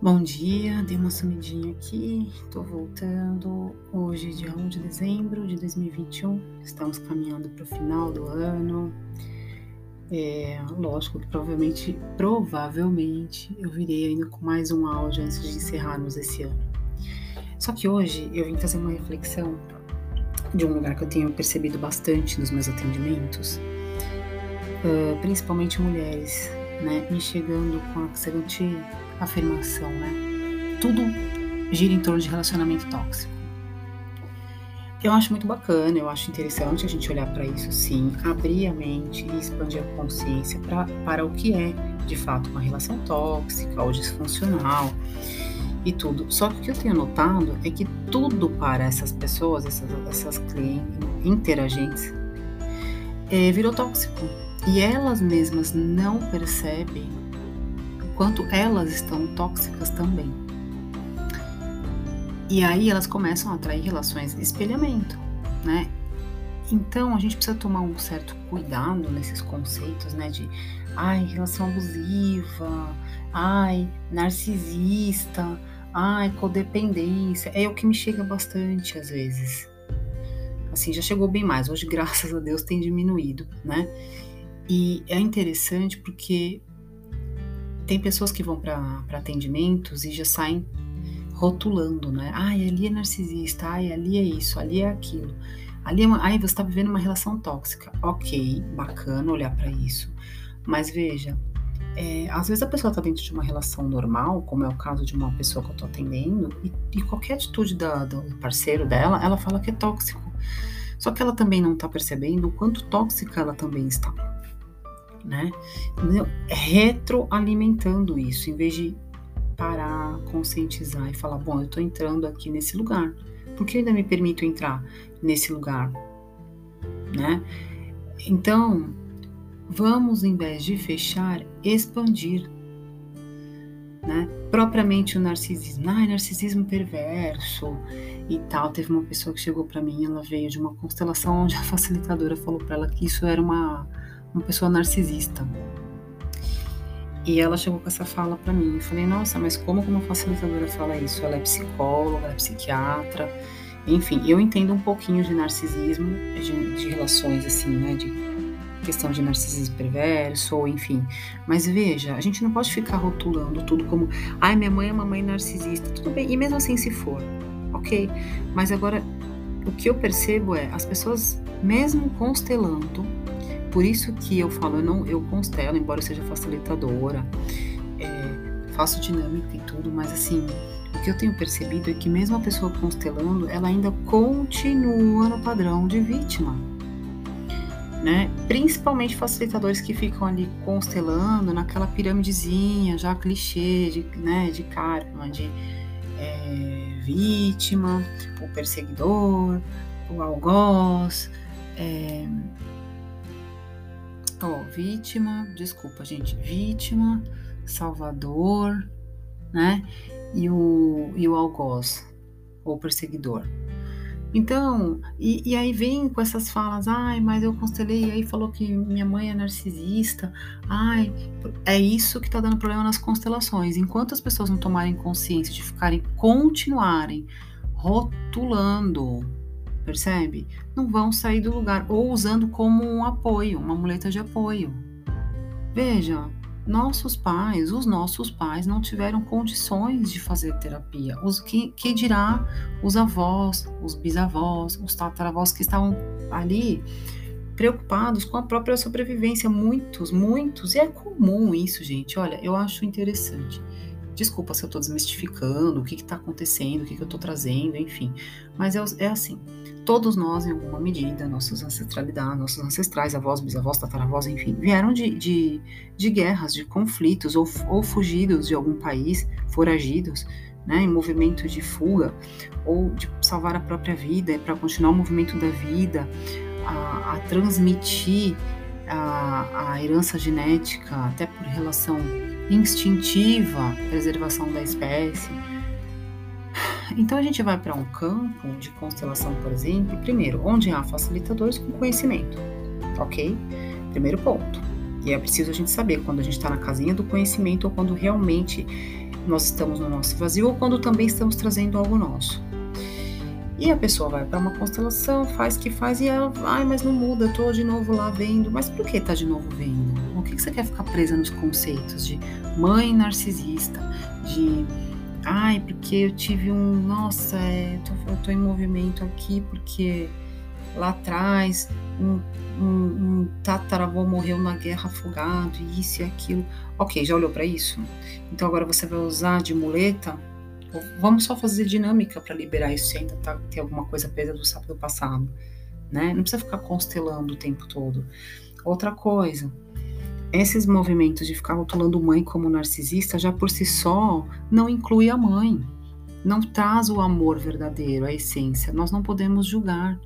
Bom dia, dei uma sumidinha aqui, tô voltando. Hoje, dia 1 de dezembro de 2021, estamos caminhando para o final do ano. É, lógico que provavelmente, provavelmente eu virei ainda com mais um áudio antes de encerrarmos esse ano. Só que hoje eu vim fazer uma reflexão de um lugar que eu tenho percebido bastante nos meus atendimentos, uh, principalmente mulheres, né, me chegando com a seguinte afirmação, né? Tudo gira em torno de relacionamento tóxico. Eu acho muito bacana, eu acho interessante a gente olhar para isso sim, abrir a mente e expandir a consciência pra, para o que é de fato uma relação tóxica ou disfuncional e tudo. Só que o que eu tenho notado é que tudo para essas pessoas, essas, essas clientes, interagentes, é, virou tóxico. E elas mesmas não percebem quanto elas estão tóxicas também. E aí elas começam a atrair relações de espelhamento, né? Então a gente precisa tomar um certo cuidado nesses conceitos, né? De ai, relação abusiva, ai, narcisista, ai, codependência. É o que me chega bastante às vezes. Assim, já chegou bem mais. Hoje, graças a Deus, tem diminuído, né? E é interessante porque tem pessoas que vão para atendimentos e já saem rotulando, né? Ai, ali é narcisista, ai, ali é isso, ali é aquilo. Ali é uma, ai, você está vivendo uma relação tóxica. Ok, bacana olhar para isso. Mas veja, é, às vezes a pessoa está dentro de uma relação normal, como é o caso de uma pessoa que eu estou atendendo, e, e, qualquer atitude da, do parceiro dela, ela fala que é tóxico. Só que ela também não está percebendo o quanto tóxica ela também está né? Retroalimentando isso, em vez de parar, conscientizar e falar: bom, eu estou entrando aqui nesse lugar, por que eu ainda me permito entrar nesse lugar, né? Então, vamos, em vez de fechar, expandir, né? Propriamente o narcisismo, ah, narcisismo perverso e tal. Teve uma pessoa que chegou para mim, ela veio de uma constelação onde a facilitadora falou para ela que isso era uma uma pessoa narcisista. E ela chegou com essa fala para mim. Eu falei, nossa, mas como uma facilitadora fala isso? Ela é psicóloga, ela é psiquiatra. Enfim, eu entendo um pouquinho de narcisismo, de, de relações assim, né? De questão de narcisismo perverso, ou enfim. Mas veja, a gente não pode ficar rotulando tudo como, ai, minha mãe é uma mãe narcisista. Tudo bem, e mesmo assim se for, ok? Mas agora, o que eu percebo é, as pessoas, mesmo constelando, por isso que eu falo, eu, não, eu constelo, embora eu seja facilitadora, é, faço dinâmica e tudo, mas assim, o que eu tenho percebido é que mesmo a pessoa constelando, ela ainda continua no padrão de vítima. Né? Principalmente facilitadores que ficam ali constelando naquela piramidezinha, já clichê de, né, de karma, de é, vítima, o perseguidor, o algoz, é, Ó, vítima, desculpa, gente, vítima, salvador, né? E o, e o algoz, ou perseguidor. Então, e, e, aí vem com essas falas, ai, mas eu constelei, e aí falou que minha mãe é narcisista, ai, é isso que tá dando problema nas constelações. Enquanto as pessoas não tomarem consciência de ficarem, continuarem rotulando percebe? Não vão sair do lugar ou usando como um apoio, uma muleta de apoio. Veja, nossos pais, os nossos pais não tiveram condições de fazer terapia. Os que, que dirá os avós, os bisavós, os tataravós que estavam ali preocupados com a própria sobrevivência, muitos, muitos, e é comum isso, gente. Olha, eu acho interessante. Desculpa se eu estou desmistificando o que está acontecendo, o que, que eu estou trazendo, enfim. Mas é, é assim todos nós, em alguma medida, nossas ancestralidades, nossos ancestrais, avós, bisavós, tataravós, enfim, vieram de, de, de guerras, de conflitos, ou, ou fugidos de algum país, foragidos, né, em movimento de fuga, ou de salvar a própria vida, para continuar o movimento da vida, a, a transmitir a, a herança genética, até por relação instintiva, preservação da espécie, então a gente vai para um campo de constelação, por exemplo, primeiro, onde há facilitadores com conhecimento, ok? Primeiro ponto. E é preciso a gente saber quando a gente está na casinha do conhecimento ou quando realmente nós estamos no nosso vazio ou quando também estamos trazendo algo nosso. E a pessoa vai para uma constelação, faz que faz e ela, ai, mas não muda, tô de novo lá vendo. Mas por que tá de novo vendo? Que, que você quer ficar presa nos conceitos de mãe narcisista, de ai, porque eu tive um, nossa, é, eu, tô, eu tô em movimento aqui porque lá atrás um, um, um tataravô morreu na guerra afogado, isso e aquilo. Ok, já olhou para isso? Então agora você vai usar de muleta Vamos só fazer dinâmica para liberar isso se ainda tá, tem alguma coisa presa do sábado passado, né? Não precisa ficar constelando o tempo todo. Outra coisa, esses movimentos de ficar rotulando mãe como narcisista já por si só não inclui a mãe. Não traz o amor verdadeiro, a essência. Nós não podemos julgar.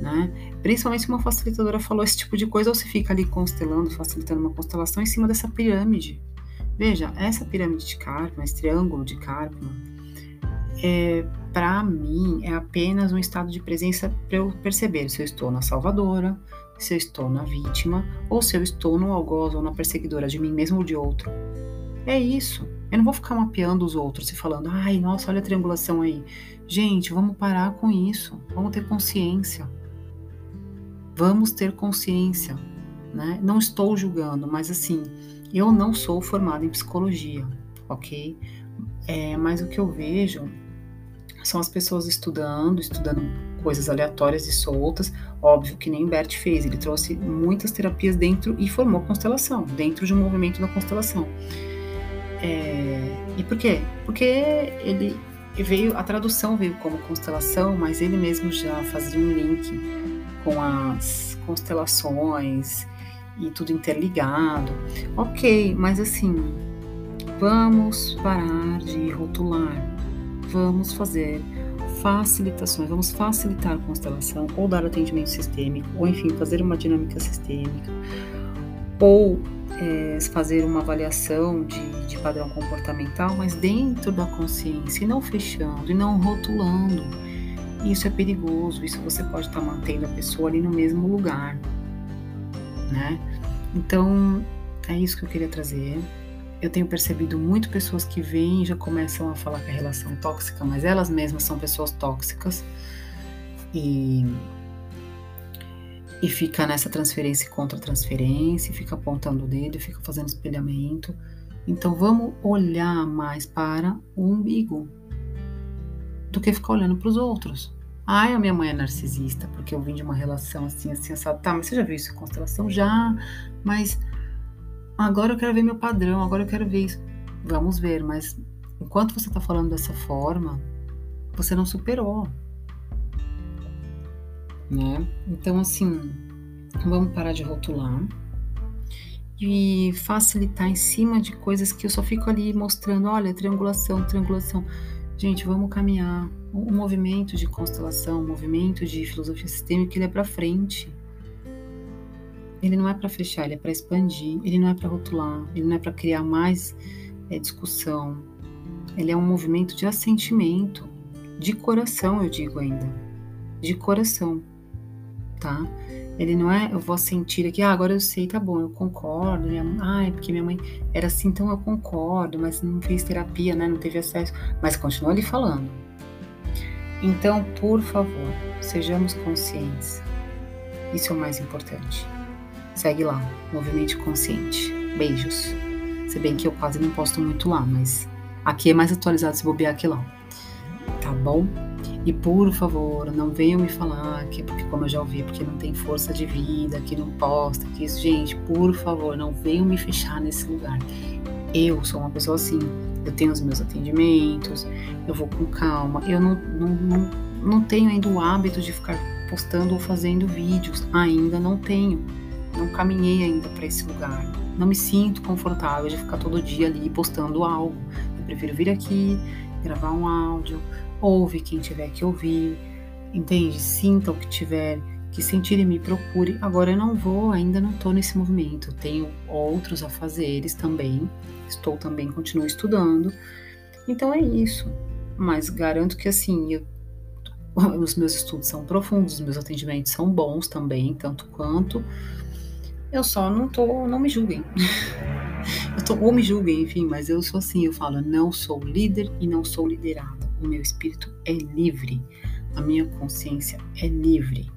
Né? Principalmente se uma facilitadora falou esse tipo de coisa, ou se fica ali constelando, facilitando uma constelação em cima dessa pirâmide. Veja, essa pirâmide de Karpman, esse triângulo de Karpman, é, para mim é apenas um estado de presença para eu perceber se eu estou na salvadora, se eu estou na vítima, ou se eu estou no algoz ou na perseguidora de mim mesmo ou de outro. É isso. Eu não vou ficar mapeando os outros e falando, ai, nossa, olha a triangulação aí. Gente, vamos parar com isso. Vamos ter consciência. Vamos ter consciência. Né? Não estou julgando, mas assim, eu não sou formada em psicologia, ok? É, mas o que eu vejo são as pessoas estudando, estudando coisas aleatórias e soltas. Óbvio que nem Bert fez, ele trouxe muitas terapias dentro e formou constelação, dentro de um movimento da constelação. É, e por quê? Porque ele veio, a tradução veio como constelação, mas ele mesmo já fazia um link com as constelações e tudo interligado. Ok, mas assim, vamos parar de rotular, vamos fazer facilitações, vamos facilitar a constelação, ou dar atendimento sistêmico, ou enfim, fazer uma dinâmica sistêmica, ou é, fazer uma avaliação de, de padrão comportamental, mas dentro da consciência, e não fechando, e não rotulando. Isso é perigoso, isso você pode estar mantendo a pessoa ali no mesmo lugar né? Então, é isso que eu queria trazer. Eu tenho percebido muito pessoas que vêm e já começam a falar que a relação é tóxica, mas elas mesmas são pessoas tóxicas e e fica nessa transferência e contra transferência, fica apontando o dedo, fica fazendo espelhamento. Então vamos olhar mais para o umbigo do que ficar olhando para os outros. Ai, a minha mãe é narcisista, porque eu vim de uma relação assim, assim, assim. Tá, mas você já viu isso em constelação? Já, mas agora eu quero ver meu padrão, agora eu quero ver isso. Vamos ver, mas enquanto você tá falando dessa forma, você não superou. Né? Então, assim, vamos parar de rotular e facilitar em cima de coisas que eu só fico ali mostrando, olha, triangulação, triangulação. Gente, vamos caminhar. O movimento de constelação, o movimento de filosofia sistêmica, ele é para frente. Ele não é para fechar, ele é para expandir. Ele não é para rotular, ele não é para criar mais é, discussão. Ele é um movimento de assentimento, de coração, eu digo ainda, de coração, tá? Ele não é, eu vou sentir aqui, ah, agora eu sei, tá bom, eu concordo. Minha, ah, é porque minha mãe era assim, então eu concordo, mas não fez terapia, né? Não teve acesso. Mas continua ali falando. Então, por favor, sejamos conscientes. Isso é o mais importante. Segue lá, Movimento Consciente. Beijos. Se bem que eu quase não posto muito lá, mas aqui é mais atualizado se bobear aqui lá. Tá bom? E por favor, não venham me falar que é porque, como eu já ouvi, porque não tem força de vida, que não posta, que isso. Gente, por favor, não venham me fechar nesse lugar. Eu sou uma pessoa assim. Eu tenho os meus atendimentos, eu vou com calma. Eu não, não, não, não tenho ainda o hábito de ficar postando ou fazendo vídeos. Ainda não tenho. Não caminhei ainda para esse lugar. Não me sinto confortável de ficar todo dia ali postando algo. Eu prefiro vir aqui, gravar um áudio, ouve quem tiver que ouvir, entende? Sinta o que tiver que sentir e me procure. Agora eu não vou, ainda não estou nesse movimento. Tenho outros a fazeres também. Estou também, continuo estudando. Então é isso. Mas garanto que assim, eu, os meus estudos são profundos, os meus atendimentos são bons também, tanto quanto. Eu só não tô, não me julguem. Eu tô, ou me julguem, enfim, mas eu sou assim, eu falo, não sou líder e não sou liderada. O meu espírito é livre, a minha consciência é livre.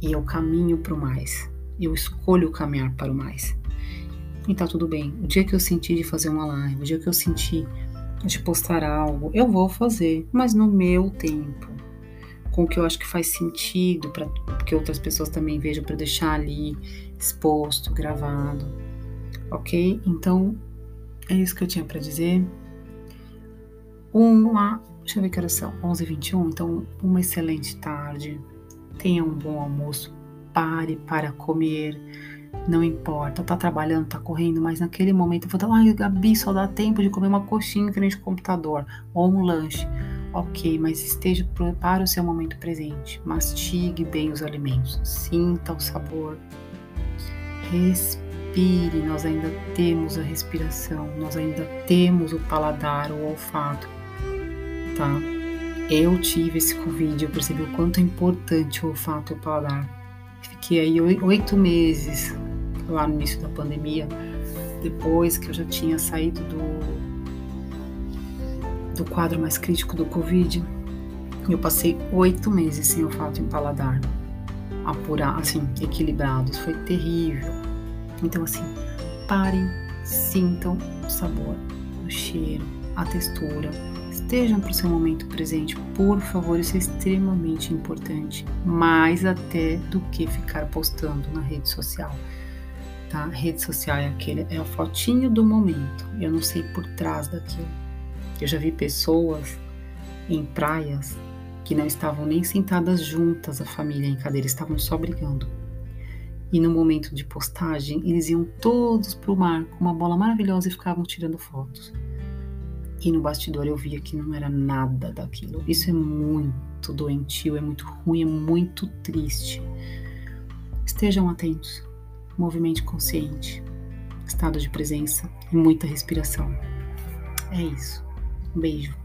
E eu caminho para o mais. Eu escolho caminhar para o mais. E tá tudo bem. O dia que eu senti de fazer uma live, o dia que eu senti de postar algo, eu vou fazer, mas no meu tempo, com o que eu acho que faz sentido para que outras pessoas também vejam para deixar ali exposto, gravado. OK? Então, é isso que eu tinha para dizer. Uma, deixa eu ver que horas são, 11h21, então uma excelente tarde. Tenha um bom almoço. Pare para comer não importa, tá trabalhando, tá correndo, mas naquele momento eu vou dar, ai, Gabi, só dá tempo de comer uma coxinha em frente ao computador ou um lanche. Ok, mas esteja para o seu momento presente. Mastigue bem os alimentos, sinta o sabor. Respire, nós ainda temos a respiração, nós ainda temos o paladar, o olfato, tá? Eu tive esse Covid, eu percebi o quanto é importante o olfato e o paladar. Fiquei aí oito meses lá no início da pandemia, depois que eu já tinha saído do, do quadro mais crítico do Covid, eu passei oito meses sem olfato e paladar apurar, assim, equilibrados. Foi terrível. Então, assim, parem, sintam o sabor, o cheiro, a textura. Estejam para o seu momento presente, por favor, isso é extremamente importante, mais até do que ficar postando na rede social tá? Rede social é aquele, é a fotinho do momento. Eu não sei por trás daquilo. Eu já vi pessoas em praias que não estavam nem sentadas juntas, a família em cadeira, estavam só brigando. E no momento de postagem, eles iam todos para o mar com uma bola maravilhosa e ficavam tirando fotos. E no bastidor eu via que não era nada daquilo. Isso é muito doentio, é muito ruim, é muito triste. Estejam atentos movimento consciente, estado de presença e muita respiração. É isso. Um beijo.